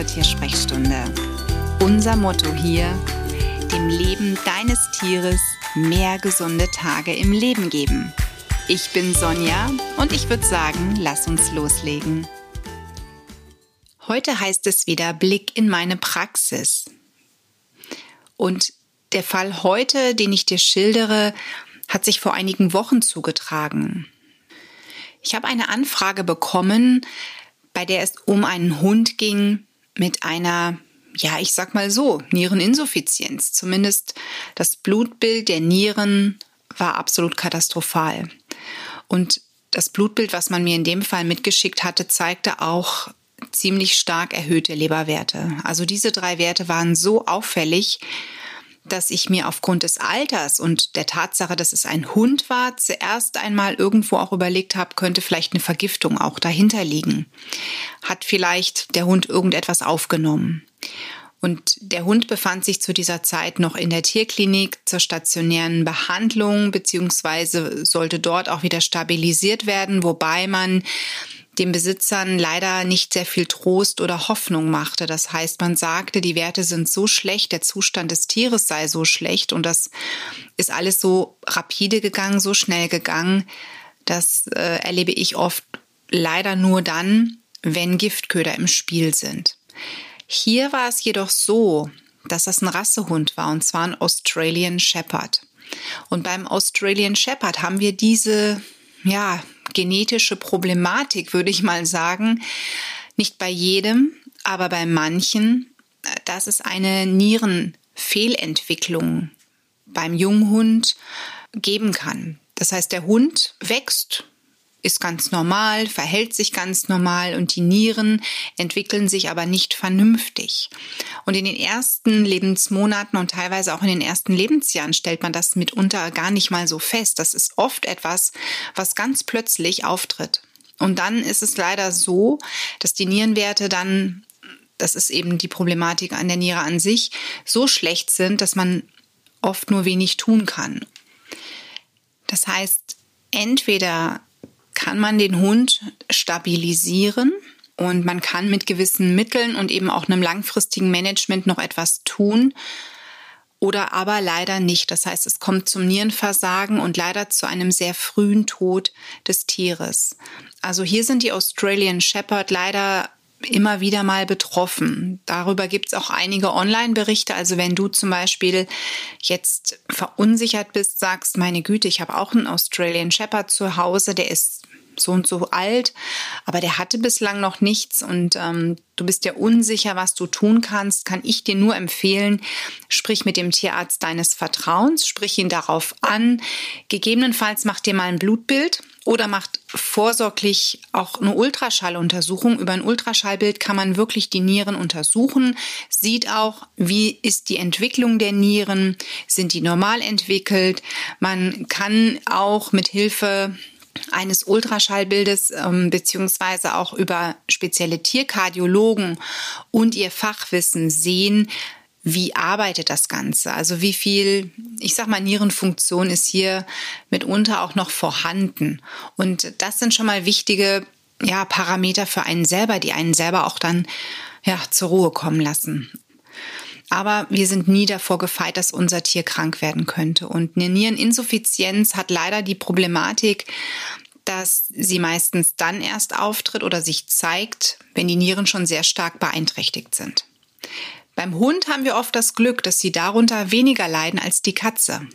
zur Tiersprechstunde. Unser Motto hier, dem Leben deines Tieres mehr gesunde Tage im Leben geben. Ich bin Sonja und ich würde sagen, lass uns loslegen. Heute heißt es wieder Blick in meine Praxis. Und der Fall heute, den ich dir schildere, hat sich vor einigen Wochen zugetragen. Ich habe eine Anfrage bekommen, bei der es um einen Hund ging mit einer, ja, ich sag mal so, Niereninsuffizienz. Zumindest das Blutbild der Nieren war absolut katastrophal. Und das Blutbild, was man mir in dem Fall mitgeschickt hatte, zeigte auch ziemlich stark erhöhte Leberwerte. Also diese drei Werte waren so auffällig, dass ich mir aufgrund des Alters und der Tatsache, dass es ein Hund war, zuerst einmal irgendwo auch überlegt habe, könnte vielleicht eine Vergiftung auch dahinter liegen. Hat vielleicht der Hund irgendetwas aufgenommen? Und der Hund befand sich zu dieser Zeit noch in der Tierklinik zur stationären Behandlung, beziehungsweise sollte dort auch wieder stabilisiert werden, wobei man den Besitzern leider nicht sehr viel Trost oder Hoffnung machte. Das heißt, man sagte, die Werte sind so schlecht, der Zustand des Tieres sei so schlecht und das ist alles so rapide gegangen, so schnell gegangen. Das äh, erlebe ich oft leider nur dann, wenn Giftköder im Spiel sind. Hier war es jedoch so, dass das ein Rassehund war und zwar ein Australian Shepherd. Und beim Australian Shepherd haben wir diese ja, genetische Problematik, würde ich mal sagen. Nicht bei jedem, aber bei manchen, dass es eine Nierenfehlentwicklung beim Junghund geben kann. Das heißt, der Hund wächst ist ganz normal, verhält sich ganz normal und die Nieren entwickeln sich aber nicht vernünftig. Und in den ersten Lebensmonaten und teilweise auch in den ersten Lebensjahren stellt man das mitunter gar nicht mal so fest. Das ist oft etwas, was ganz plötzlich auftritt. Und dann ist es leider so, dass die Nierenwerte dann, das ist eben die Problematik an der Niere an sich, so schlecht sind, dass man oft nur wenig tun kann. Das heißt, entweder kann man den Hund stabilisieren und man kann mit gewissen Mitteln und eben auch einem langfristigen Management noch etwas tun oder aber leider nicht. Das heißt, es kommt zum Nierenversagen und leider zu einem sehr frühen Tod des Tieres. Also hier sind die Australian Shepherd leider immer wieder mal betroffen. Darüber gibt es auch einige Online-Berichte. Also wenn du zum Beispiel jetzt verunsichert bist, sagst, meine Güte, ich habe auch einen Australian Shepherd zu Hause, der ist so und so alt, aber der hatte bislang noch nichts und ähm, du bist ja unsicher, was du tun kannst, kann ich dir nur empfehlen, sprich mit dem Tierarzt deines Vertrauens, sprich ihn darauf an. Gegebenenfalls mach dir mal ein Blutbild oder macht vorsorglich auch eine Ultraschalluntersuchung. Über ein Ultraschallbild kann man wirklich die Nieren untersuchen, sieht auch, wie ist die Entwicklung der Nieren, sind die normal entwickelt. Man kann auch mit Hilfe eines Ultraschallbildes ähm, beziehungsweise auch über spezielle Tierkardiologen und ihr Fachwissen sehen, wie arbeitet das Ganze? Also wie viel, ich sag mal, Nierenfunktion ist hier mitunter auch noch vorhanden? Und das sind schon mal wichtige ja, Parameter für einen selber, die einen selber auch dann ja, zur Ruhe kommen lassen. Aber wir sind nie davor gefeit, dass unser Tier krank werden könnte. Und eine Niereninsuffizienz hat leider die Problematik, dass sie meistens dann erst auftritt oder sich zeigt, wenn die Nieren schon sehr stark beeinträchtigt sind. Beim Hund haben wir oft das Glück, dass sie darunter weniger leiden als die Katze.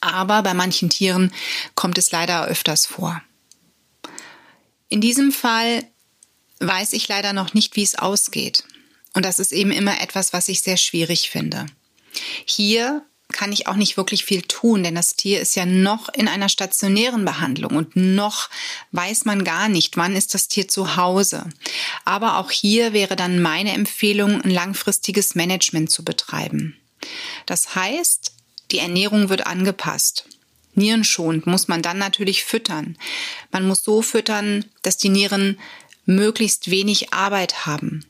Aber bei manchen Tieren kommt es leider öfters vor. In diesem Fall weiß ich leider noch nicht, wie es ausgeht. Und das ist eben immer etwas, was ich sehr schwierig finde. Hier kann ich auch nicht wirklich viel tun, denn das Tier ist ja noch in einer stationären Behandlung und noch weiß man gar nicht, wann ist das Tier zu Hause. Aber auch hier wäre dann meine Empfehlung, ein langfristiges Management zu betreiben. Das heißt, die Ernährung wird angepasst. Nierenschonend muss man dann natürlich füttern. Man muss so füttern, dass die Nieren möglichst wenig Arbeit haben.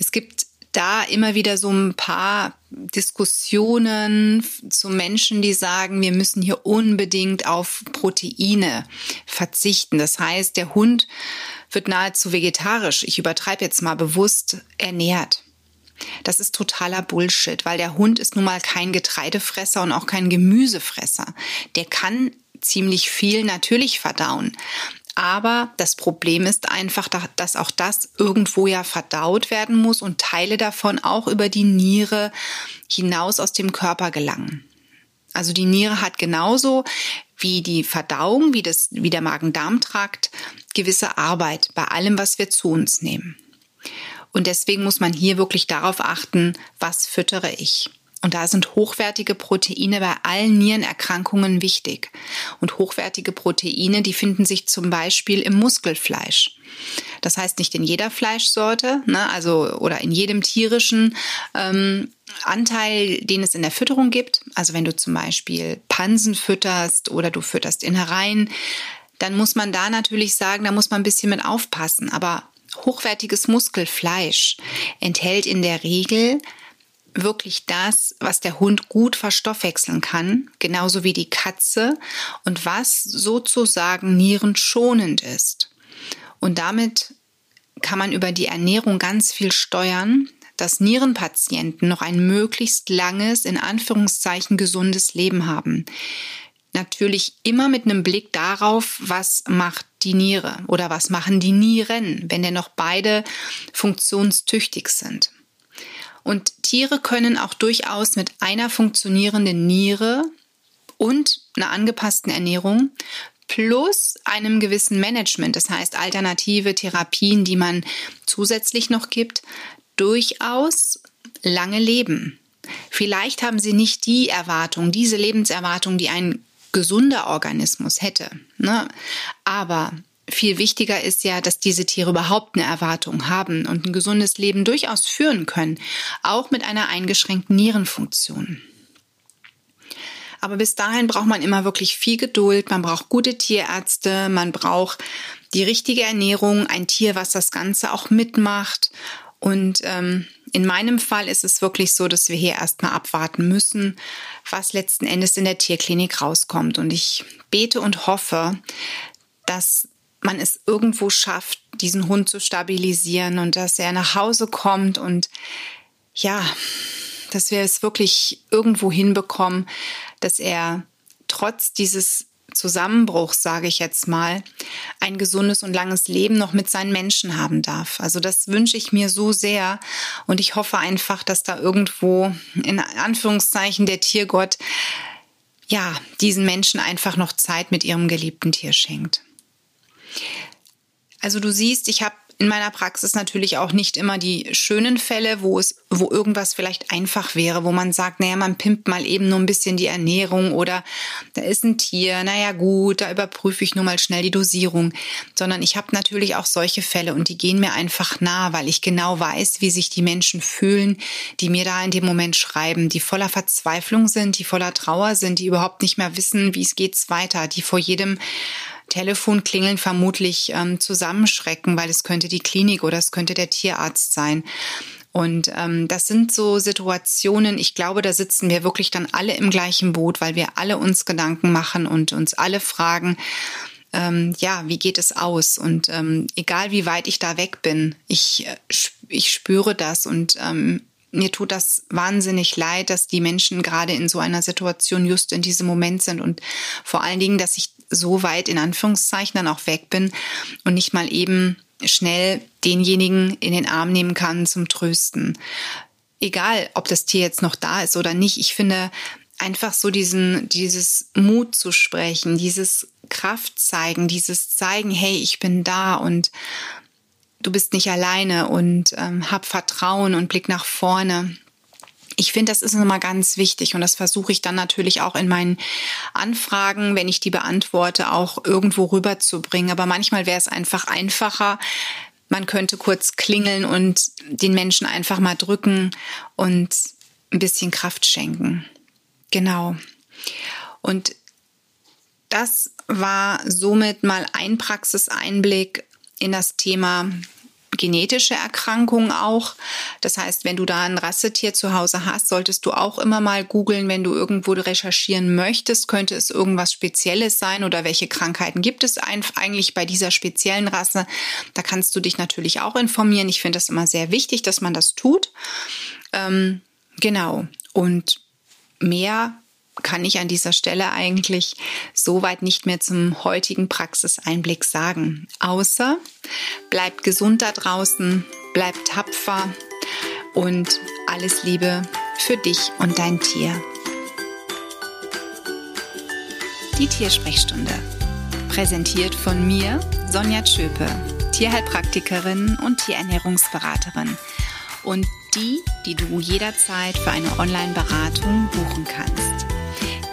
Es gibt da immer wieder so ein paar Diskussionen zu Menschen, die sagen, wir müssen hier unbedingt auf Proteine verzichten. Das heißt, der Hund wird nahezu vegetarisch, ich übertreibe jetzt mal bewusst, ernährt. Das ist totaler Bullshit, weil der Hund ist nun mal kein Getreidefresser und auch kein Gemüsefresser. Der kann ziemlich viel natürlich verdauen. Aber das Problem ist einfach, dass auch das irgendwo ja verdaut werden muss und Teile davon auch über die Niere hinaus aus dem Körper gelangen. Also die Niere hat genauso wie die Verdauung, wie, das, wie der Magen-Darm-Trakt gewisse Arbeit bei allem, was wir zu uns nehmen. Und deswegen muss man hier wirklich darauf achten, was füttere ich. Und da sind hochwertige Proteine bei allen Nierenerkrankungen wichtig. Und hochwertige Proteine, die finden sich zum Beispiel im Muskelfleisch. Das heißt nicht in jeder Fleischsorte, ne, also oder in jedem tierischen ähm, Anteil, den es in der Fütterung gibt. Also wenn du zum Beispiel Pansen fütterst oder du fütterst Innereien, dann muss man da natürlich sagen, da muss man ein bisschen mit aufpassen. Aber hochwertiges Muskelfleisch enthält in der Regel wirklich das, was der Hund gut verstoffwechseln kann, genauso wie die Katze und was sozusagen nierenschonend ist. Und damit kann man über die Ernährung ganz viel steuern, dass Nierenpatienten noch ein möglichst langes, in Anführungszeichen gesundes Leben haben. Natürlich immer mit einem Blick darauf, was macht die Niere oder was machen die Nieren, wenn denn noch beide funktionstüchtig sind. Und Tiere können auch durchaus mit einer funktionierenden Niere und einer angepassten Ernährung plus einem gewissen Management, das heißt alternative Therapien, die man zusätzlich noch gibt, durchaus lange leben. Vielleicht haben sie nicht die Erwartung, diese Lebenserwartung, die ein gesunder Organismus hätte. Ne? Aber viel wichtiger ist ja, dass diese Tiere überhaupt eine Erwartung haben und ein gesundes Leben durchaus führen können, auch mit einer eingeschränkten Nierenfunktion. Aber bis dahin braucht man immer wirklich viel Geduld, man braucht gute Tierärzte, man braucht die richtige Ernährung, ein Tier, was das Ganze auch mitmacht. Und ähm, in meinem Fall ist es wirklich so, dass wir hier erstmal abwarten müssen, was letzten Endes in der Tierklinik rauskommt. Und ich bete und hoffe, dass man es irgendwo schafft, diesen Hund zu stabilisieren und dass er nach Hause kommt und ja, dass wir es wirklich irgendwo hinbekommen, dass er trotz dieses Zusammenbruchs, sage ich jetzt mal, ein gesundes und langes Leben noch mit seinen Menschen haben darf. Also das wünsche ich mir so sehr und ich hoffe einfach, dass da irgendwo in Anführungszeichen der Tiergott ja, diesen Menschen einfach noch Zeit mit ihrem geliebten Tier schenkt. Also du siehst, ich habe in meiner Praxis natürlich auch nicht immer die schönen Fälle, wo es, wo irgendwas vielleicht einfach wäre, wo man sagt, naja, man pimpt mal eben nur ein bisschen die Ernährung oder da ist ein Tier, naja gut, da überprüfe ich nur mal schnell die Dosierung. Sondern ich habe natürlich auch solche Fälle und die gehen mir einfach nah, weil ich genau weiß, wie sich die Menschen fühlen, die mir da in dem Moment schreiben, die voller Verzweiflung sind, die voller Trauer sind, die überhaupt nicht mehr wissen, wie es geht's weiter, die vor jedem Telefonklingeln vermutlich ähm, zusammenschrecken, weil es könnte die Klinik oder es könnte der Tierarzt sein. Und ähm, das sind so Situationen, ich glaube, da sitzen wir wirklich dann alle im gleichen Boot, weil wir alle uns Gedanken machen und uns alle fragen, ähm, ja, wie geht es aus? Und ähm, egal wie weit ich da weg bin, ich, äh, ich spüre das und ähm, mir tut das wahnsinnig leid, dass die Menschen gerade in so einer Situation just in diesem Moment sind und vor allen Dingen, dass ich so weit in Anführungszeichen dann auch weg bin und nicht mal eben schnell denjenigen in den Arm nehmen kann zum Trösten. Egal, ob das Tier jetzt noch da ist oder nicht, ich finde einfach so diesen, dieses Mut zu sprechen, dieses Kraft zeigen, dieses zeigen, hey, ich bin da und du bist nicht alleine und ähm, hab Vertrauen und Blick nach vorne ich finde, das ist immer ganz wichtig und das versuche ich dann natürlich auch in meinen Anfragen, wenn ich die beantworte, auch irgendwo rüberzubringen. Aber manchmal wäre es einfach einfacher, man könnte kurz klingeln und den Menschen einfach mal drücken und ein bisschen Kraft schenken. Genau. Und das war somit mal ein Praxiseinblick in das Thema genetische Erkrankung auch. Das heißt, wenn du da ein Rassetier zu Hause hast, solltest du auch immer mal googeln, wenn du irgendwo recherchieren möchtest, könnte es irgendwas Spezielles sein oder welche Krankheiten gibt es eigentlich bei dieser speziellen Rasse. Da kannst du dich natürlich auch informieren. Ich finde das immer sehr wichtig, dass man das tut. Ähm, genau. Und mehr kann ich an dieser Stelle eigentlich soweit nicht mehr zum heutigen Praxiseinblick sagen. Außer bleibt gesund da draußen, bleibt tapfer und alles Liebe für dich und dein Tier. Die Tiersprechstunde. Präsentiert von mir, Sonja Tschöpe, Tierheilpraktikerin und Tierernährungsberaterin. Und die, die du jederzeit für eine Online-Beratung buchen kannst.